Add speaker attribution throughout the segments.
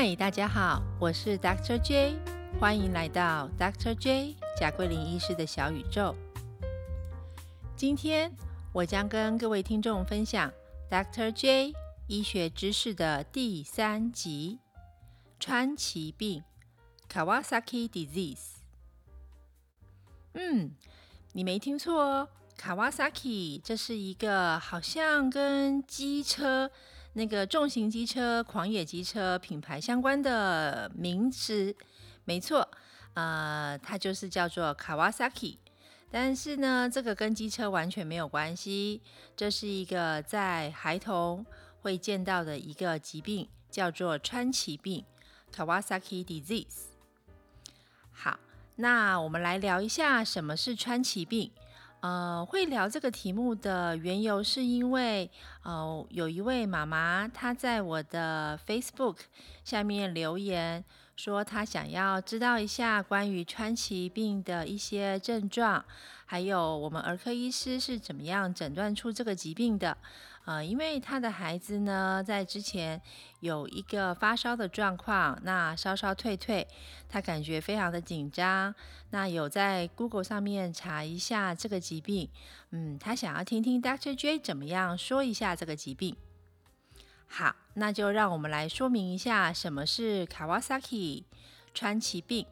Speaker 1: 嗨，大家好，我是 Dr. J，欢迎来到 Dr. J 贾桂林医师的小宇宙。今天我将跟各位听众分享 Dr. J 医学知识的第三集——川崎病 （Kawasaki Disease）。嗯，你没听错哦，Kawasaki 这是一个好像跟机车。那个重型机车、狂野机车品牌相关的名词，没错，呃，它就是叫做 Kawasaki。但是呢，这个跟机车完全没有关系，这是一个在孩童会见到的一个疾病，叫做川崎病 （Kawasaki disease）。好，那我们来聊一下什么是川崎病。呃，会聊这个题目的缘由，是因为呃，有一位妈妈她在我的 Facebook 下面留言，说她想要知道一下关于川崎病的一些症状，还有我们儿科医师是怎么样诊断出这个疾病的。呃，因为他的孩子呢，在之前有一个发烧的状况，那稍稍退退，他感觉非常的紧张。那有在 Google 上面查一下这个疾病，嗯，他想要听听 Dr. J 怎么样说一下这个疾病。好，那就让我们来说明一下什么是 Kawasaki 川崎病。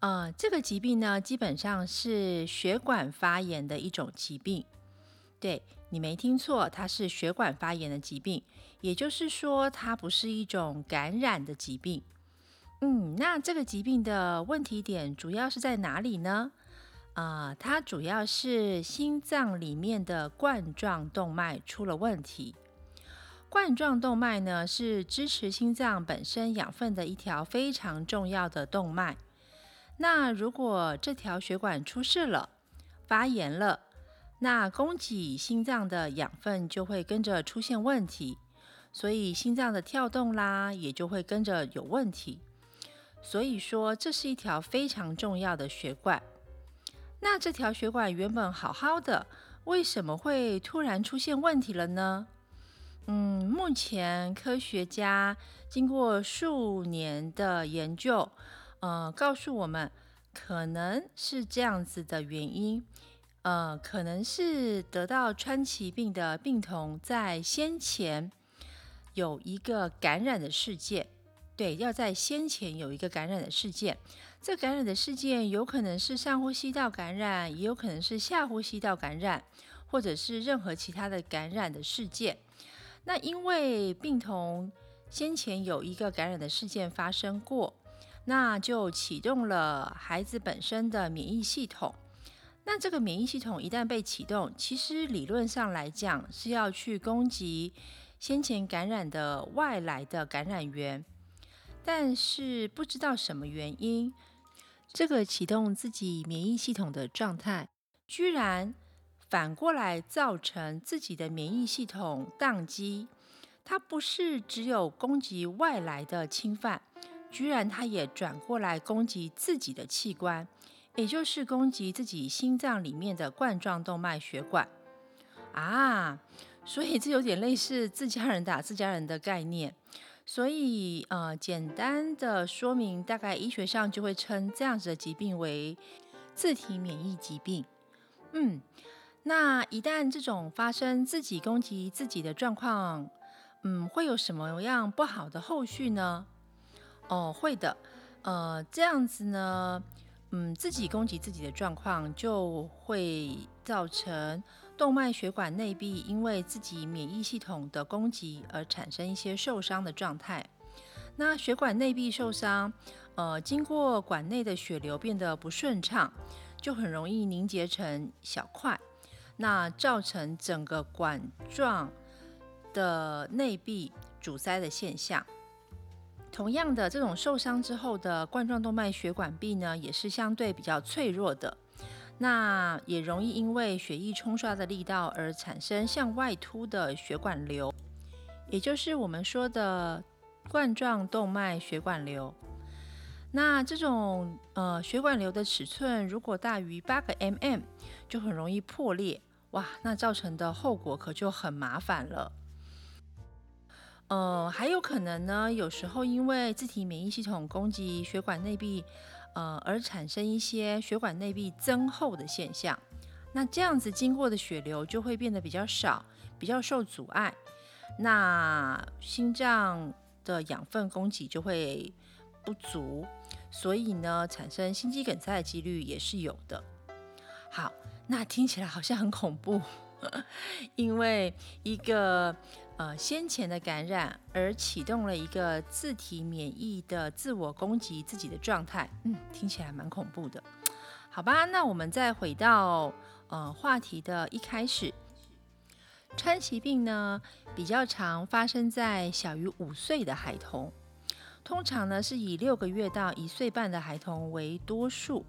Speaker 1: 呃，这个疾病呢，基本上是血管发炎的一种疾病。对你没听错，它是血管发炎的疾病，也就是说，它不是一种感染的疾病。嗯，那这个疾病的问题点主要是在哪里呢？啊，它主要是心脏里面的冠状动脉出了问题。冠状动脉呢，是支持心脏本身养分的一条非常重要的动脉。那如果这条血管出事了，发炎了，那供给心脏的养分就会跟着出现问题，所以心脏的跳动啦也就会跟着有问题。所以说这是一条非常重要的血管。那这条血管原本好好的，为什么会突然出现问题了呢？嗯，目前科学家经过数年的研究，呃，告诉我们可能是这样子的原因。呃，可能是得到川崎病的病童在先前有一个感染的事件，对，要在先前有一个感染的事件。这感染的事件有可能是上呼吸道感染，也有可能是下呼吸道感染，或者是任何其他的感染的事件。那因为病童先前有一个感染的事件发生过，那就启动了孩子本身的免疫系统。那这个免疫系统一旦被启动，其实理论上来讲是要去攻击先前感染的外来的感染源，但是不知道什么原因，这个启动自己免疫系统的状态，居然反过来造成自己的免疫系统宕机。它不是只有攻击外来的侵犯，居然它也转过来攻击自己的器官。也就是攻击自己心脏里面的冠状动脉血管啊，所以这有点类似自家人打自家人的概念。所以呃，简单的说明，大概医学上就会称这样子的疾病为自体免疫疾病。嗯，那一旦这种发生自己攻击自己的状况，嗯，会有什么样不好的后续呢？哦，会的，呃，这样子呢。嗯，自己攻击自己的状况，就会造成动脉血管内壁因为自己免疫系统的攻击而产生一些受伤的状态。那血管内壁受伤，呃，经过管内的血流变得不顺畅，就很容易凝结成小块，那造成整个管状的内壁阻塞的现象。同样的，这种受伤之后的冠状动脉血管壁呢，也是相对比较脆弱的，那也容易因为血液冲刷的力道而产生向外凸的血管瘤，也就是我们说的冠状动脉血管瘤。那这种呃血管瘤的尺寸如果大于八个 mm，就很容易破裂，哇，那造成的后果可就很麻烦了。呃，还有可能呢，有时候因为自体免疫系统攻击血管内壁，呃，而产生一些血管内壁增厚的现象。那这样子经过的血流就会变得比较少，比较受阻碍，那心脏的养分供给就会不足，所以呢，产生心肌梗塞的几率也是有的。好，那听起来好像很恐怖，因为一个。呃，先前的感染而启动了一个自体免疫的自我攻击自己的状态，嗯，听起来蛮恐怖的，好吧？那我们再回到呃话题的一开始，川崎病呢比较常发生在小于五岁的孩童，通常呢是以六个月到一岁半的孩童为多数，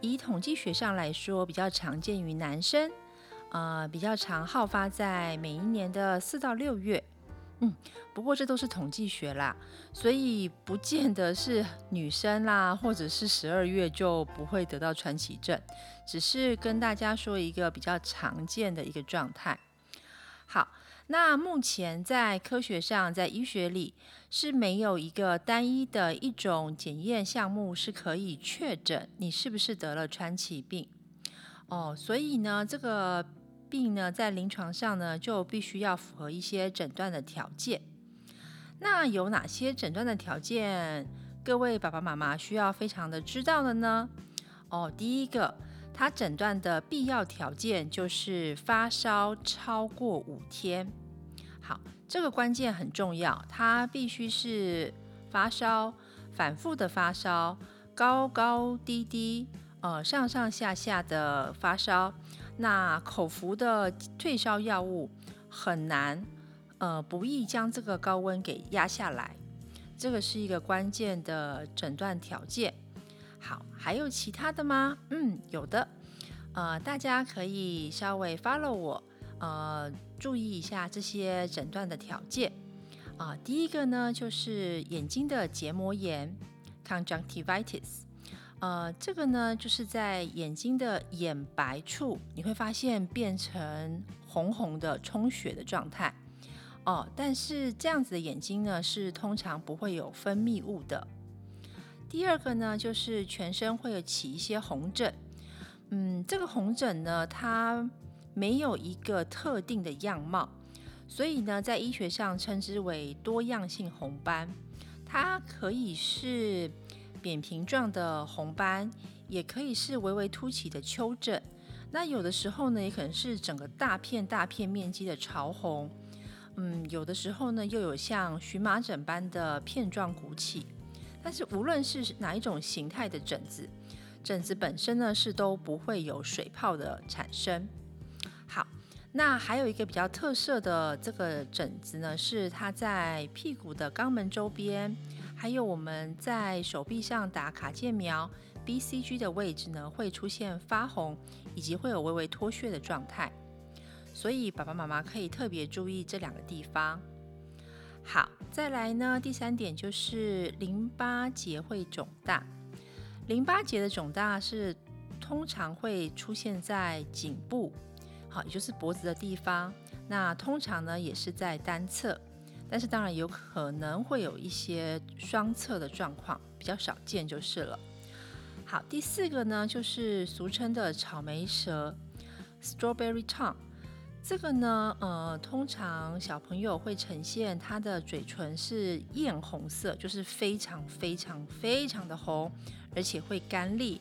Speaker 1: 以统计学上来说，比较常见于男生。呃，比较常好发在每一年的四到六月，嗯，不过这都是统计学啦，所以不见得是女生啦，或者是十二月就不会得到川崎症，只是跟大家说一个比较常见的一个状态。好，那目前在科学上，在医学里是没有一个单一的一种检验项目是可以确诊你是不是得了川崎病哦，所以呢，这个。病呢，在临床上呢，就必须要符合一些诊断的条件。那有哪些诊断的条件？各位爸爸妈妈需要非常的知道的呢？哦，第一个，它诊断的必要条件就是发烧超过五天。好，这个关键很重要，它必须是发烧，反复的发烧，高高低低，呃，上上下下的发烧。那口服的退烧药物很难，呃，不易将这个高温给压下来，这个是一个关键的诊断条件。好，还有其他的吗？嗯，有的，呃，大家可以稍微 follow 我，呃，注意一下这些诊断的条件。啊，第一个呢，就是眼睛的结膜炎 （conjunctivitis）。呃，这个呢，就是在眼睛的眼白处，你会发现变成红红的充血的状态哦。但是这样子的眼睛呢，是通常不会有分泌物的。第二个呢，就是全身会有起一些红疹。嗯，这个红疹呢，它没有一个特定的样貌，所以呢，在医学上称之为多样性红斑。它可以是。扁平状的红斑，也可以是微微凸起的丘疹。那有的时候呢，也可能是整个大片大片面积的潮红。嗯，有的时候呢，又有像荨麻疹般的片状鼓起。但是无论是哪一种形态的疹子，疹子本身呢是都不会有水泡的产生。好，那还有一个比较特色的这个疹子呢，是它在屁股的肛门周边。还有我们在手臂上打卡介苗 BCG 的位置呢，会出现发红，以及会有微微脱屑的状态，所以爸爸妈妈可以特别注意这两个地方。好，再来呢，第三点就是淋巴结会肿大。淋巴结的肿大是通常会出现在颈部，好，也就是脖子的地方。那通常呢，也是在单侧。但是当然有可能会有一些双侧的状况，比较少见就是了。好，第四个呢，就是俗称的草莓舌 （strawberry tongue）。这个呢，呃，通常小朋友会呈现他的嘴唇是艳红色，就是非常非常非常的红，而且会干裂。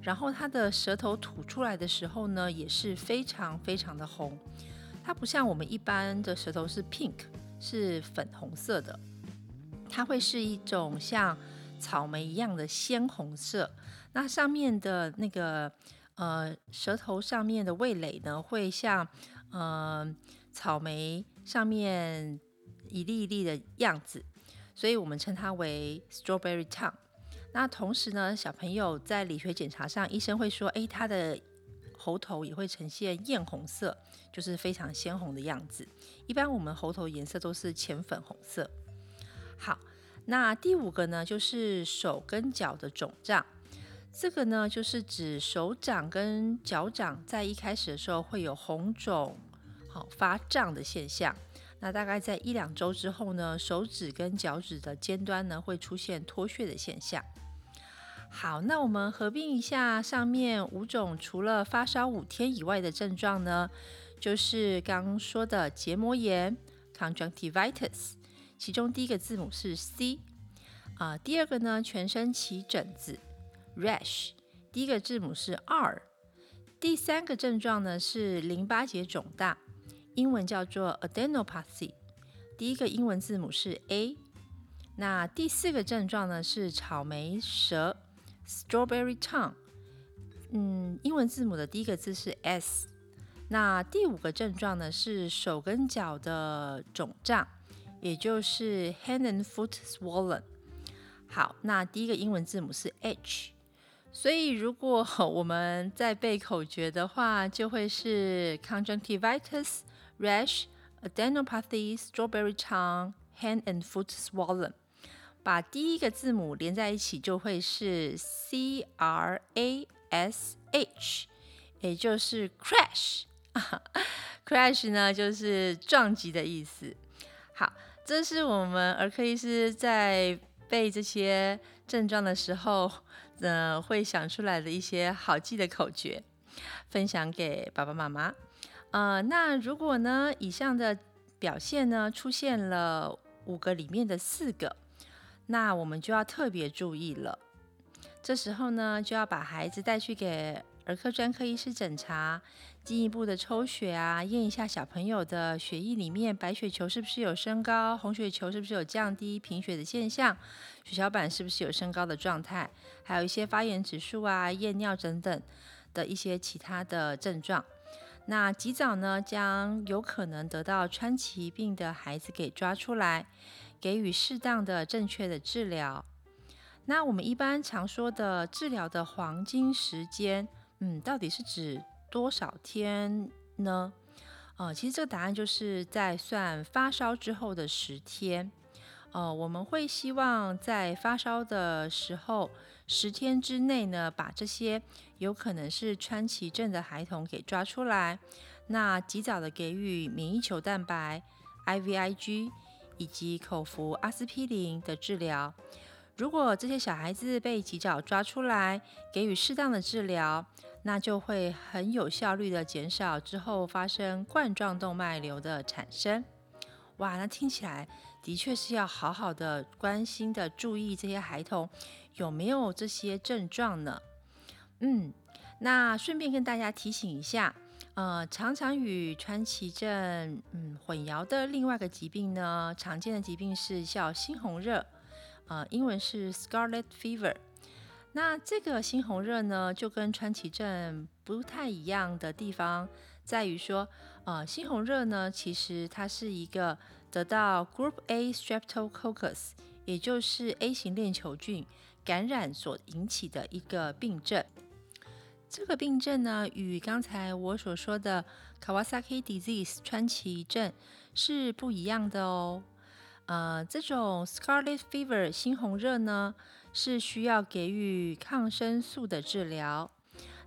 Speaker 1: 然后他的舌头吐出来的时候呢，也是非常非常的红。它不像我们一般的舌头是 pink。是粉红色的，它会是一种像草莓一样的鲜红色。那上面的那个呃舌头上面的味蕾呢，会像呃草莓上面一粒一粒的样子，所以我们称它为 strawberry tongue。那同时呢，小朋友在理学检查上，医生会说，哎，他的。喉头也会呈现艳红色，就是非常鲜红的样子。一般我们喉头颜色都是浅粉红色。好，那第五个呢，就是手跟脚的肿胀。这个呢，就是指手掌跟脚掌在一开始的时候会有红肿、好发胀的现象。那大概在一两周之后呢，手指跟脚趾的尖端呢会出现脱屑的现象。好，那我们合并一下上面五种除了发烧五天以外的症状呢，就是刚刚说的结膜炎 （conjunctivitis），其中第一个字母是 C，啊，第二个呢全身起疹子 （rash），第一个字母是 R，第三个症状呢是淋巴结肿大，英文叫做 adenopathy，第一个英文字母是 A，那第四个症状呢是草莓舌。Strawberry tongue，嗯，英文字母的第一个字是 S。那第五个症状呢是手跟脚的肿胀，也就是 hand and foot swollen。好，那第一个英文字母是 H。所以如果我们在背口诀的话，就会是 conjunctivitis, rash, adenopathy, strawberry tongue, hand and foot swollen。把第一个字母连在一起，就会是 C R A S H，也就是 crash。crash 呢，就是撞击的意思。好，这是我们儿科医师在背这些症状的时候，呃，会想出来的一些好记的口诀，分享给爸爸妈妈。呃，那如果呢，以上的表现呢，出现了五个里面的四个。那我们就要特别注意了。这时候呢，就要把孩子带去给儿科专科医师检查，进一步的抽血啊，验一下小朋友的血液里面白血球是不是有升高，红血球是不是有降低，贫血的现象，血小板是不是有升高的状态，还有一些发炎指数啊，验尿等等的一些其他的症状。那及早呢，将有可能得到川崎病的孩子给抓出来。给予适当的、正确的治疗。那我们一般常说的治疗的黄金时间，嗯，到底是指多少天呢？呃，其实这个答案就是在算发烧之后的十天。呃，我们会希望在发烧的时候十天之内呢，把这些有可能是川崎症的孩童给抓出来，那及早的给予免疫球蛋白 （IVIG）。以及口服阿司匹林的治疗。如果这些小孩子被及早抓出来，给予适当的治疗，那就会很有效率的减少之后发生冠状动脉瘤的产生。哇，那听起来的确是要好好的关心的注意这些孩童有没有这些症状呢？嗯，那顺便跟大家提醒一下。呃，常常与川崎症嗯混淆的另外一个疾病呢，常见的疾病是叫猩红热，呃，英文是 Scarlet Fever。那这个猩红热呢，就跟川崎症不太一样的地方在于说，呃，猩红热呢，其实它是一个得到 Group A Streptococcus，也就是 A 型链球菌感染所引起的一个病症。这个病症呢，与刚才我所说的 Kawasaki disease 川崎症是不一样的哦。呃，这种 Scarlet Fever 猩红热呢，是需要给予抗生素的治疗。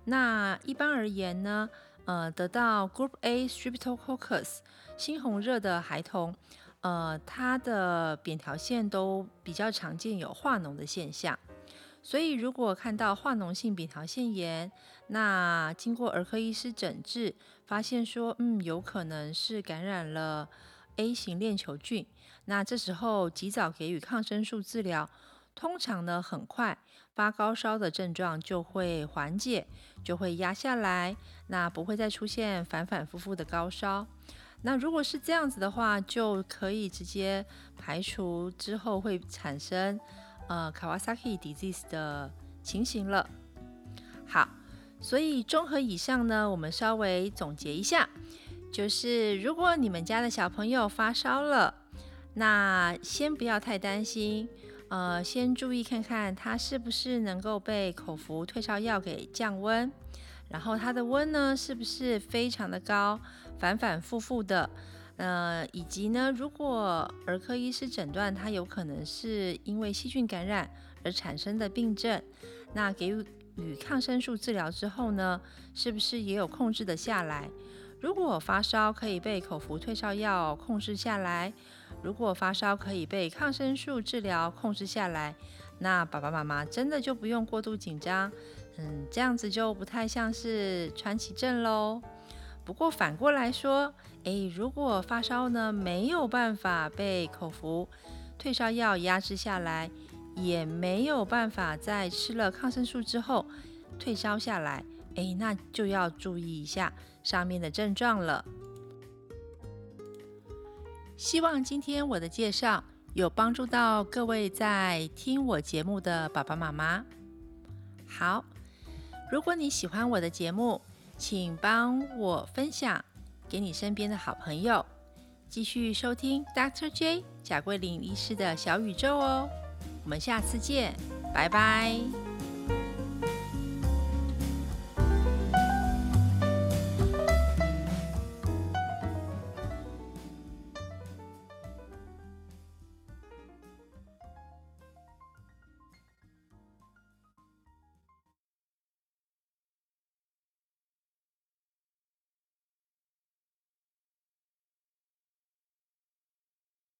Speaker 1: 那一般而言呢，呃，得到 Group A Streptococcus 猩红热的孩童，呃，他的扁桃腺都比较常见有化脓的现象。所以，如果看到化脓性扁桃腺炎，那经过儿科医师诊治，发现说，嗯，有可能是感染了 A 型链球菌，那这时候及早给予抗生素治疗，通常呢，很快发高烧的症状就会缓解，就会压下来，那不会再出现反反复复的高烧。那如果是这样子的话，就可以直接排除之后会产生。呃，Kawasaki disease 的情形了。好，所以综合以上呢，我们稍微总结一下，就是如果你们家的小朋友发烧了，那先不要太担心，呃，先注意看看他是不是能够被口服退烧药给降温，然后他的温呢是不是非常的高，反反复复的。呃，以及呢，如果儿科医师诊断他有可能是因为细菌感染而产生的病症，那给予抗生素治疗之后呢，是不是也有控制的下来？如果发烧可以被口服退烧药控制下来，如果发烧可以被抗生素治疗控制下来，那爸爸妈妈真的就不用过度紧张。嗯，这样子就不太像是传奇症喽。不过反过来说，诶，如果发烧呢没有办法被口服退烧药压制下来，也没有办法在吃了抗生素之后退烧下来，诶，那就要注意一下上面的症状了。希望今天我的介绍有帮助到各位在听我节目的爸爸妈妈。好，如果你喜欢我的节目，请帮我分享给你身边的好朋友，继续收听 Dr. J 贾桂林医师的小宇宙哦。我们下次见，拜拜。